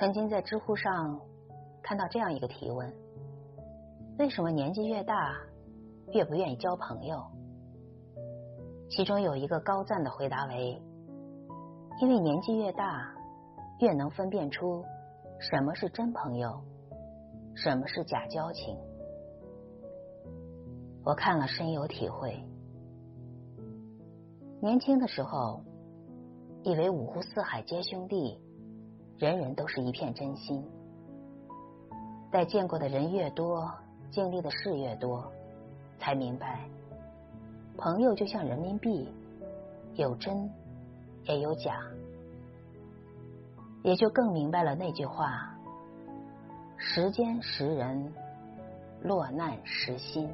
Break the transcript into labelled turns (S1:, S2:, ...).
S1: 曾经在知乎上看到这样一个提问：为什么年纪越大越不愿意交朋友？其中有一个高赞的回答为：因为年纪越大，越能分辨出什么是真朋友，什么是假交情。我看了深有体会。年轻的时候，以为五湖四海皆兄弟，人人都是一片真心。待见过的人越多，经历的事越多，才明白，朋友就像人民币，有真也有假。也就更明白了那句话：时间识人，落难识心。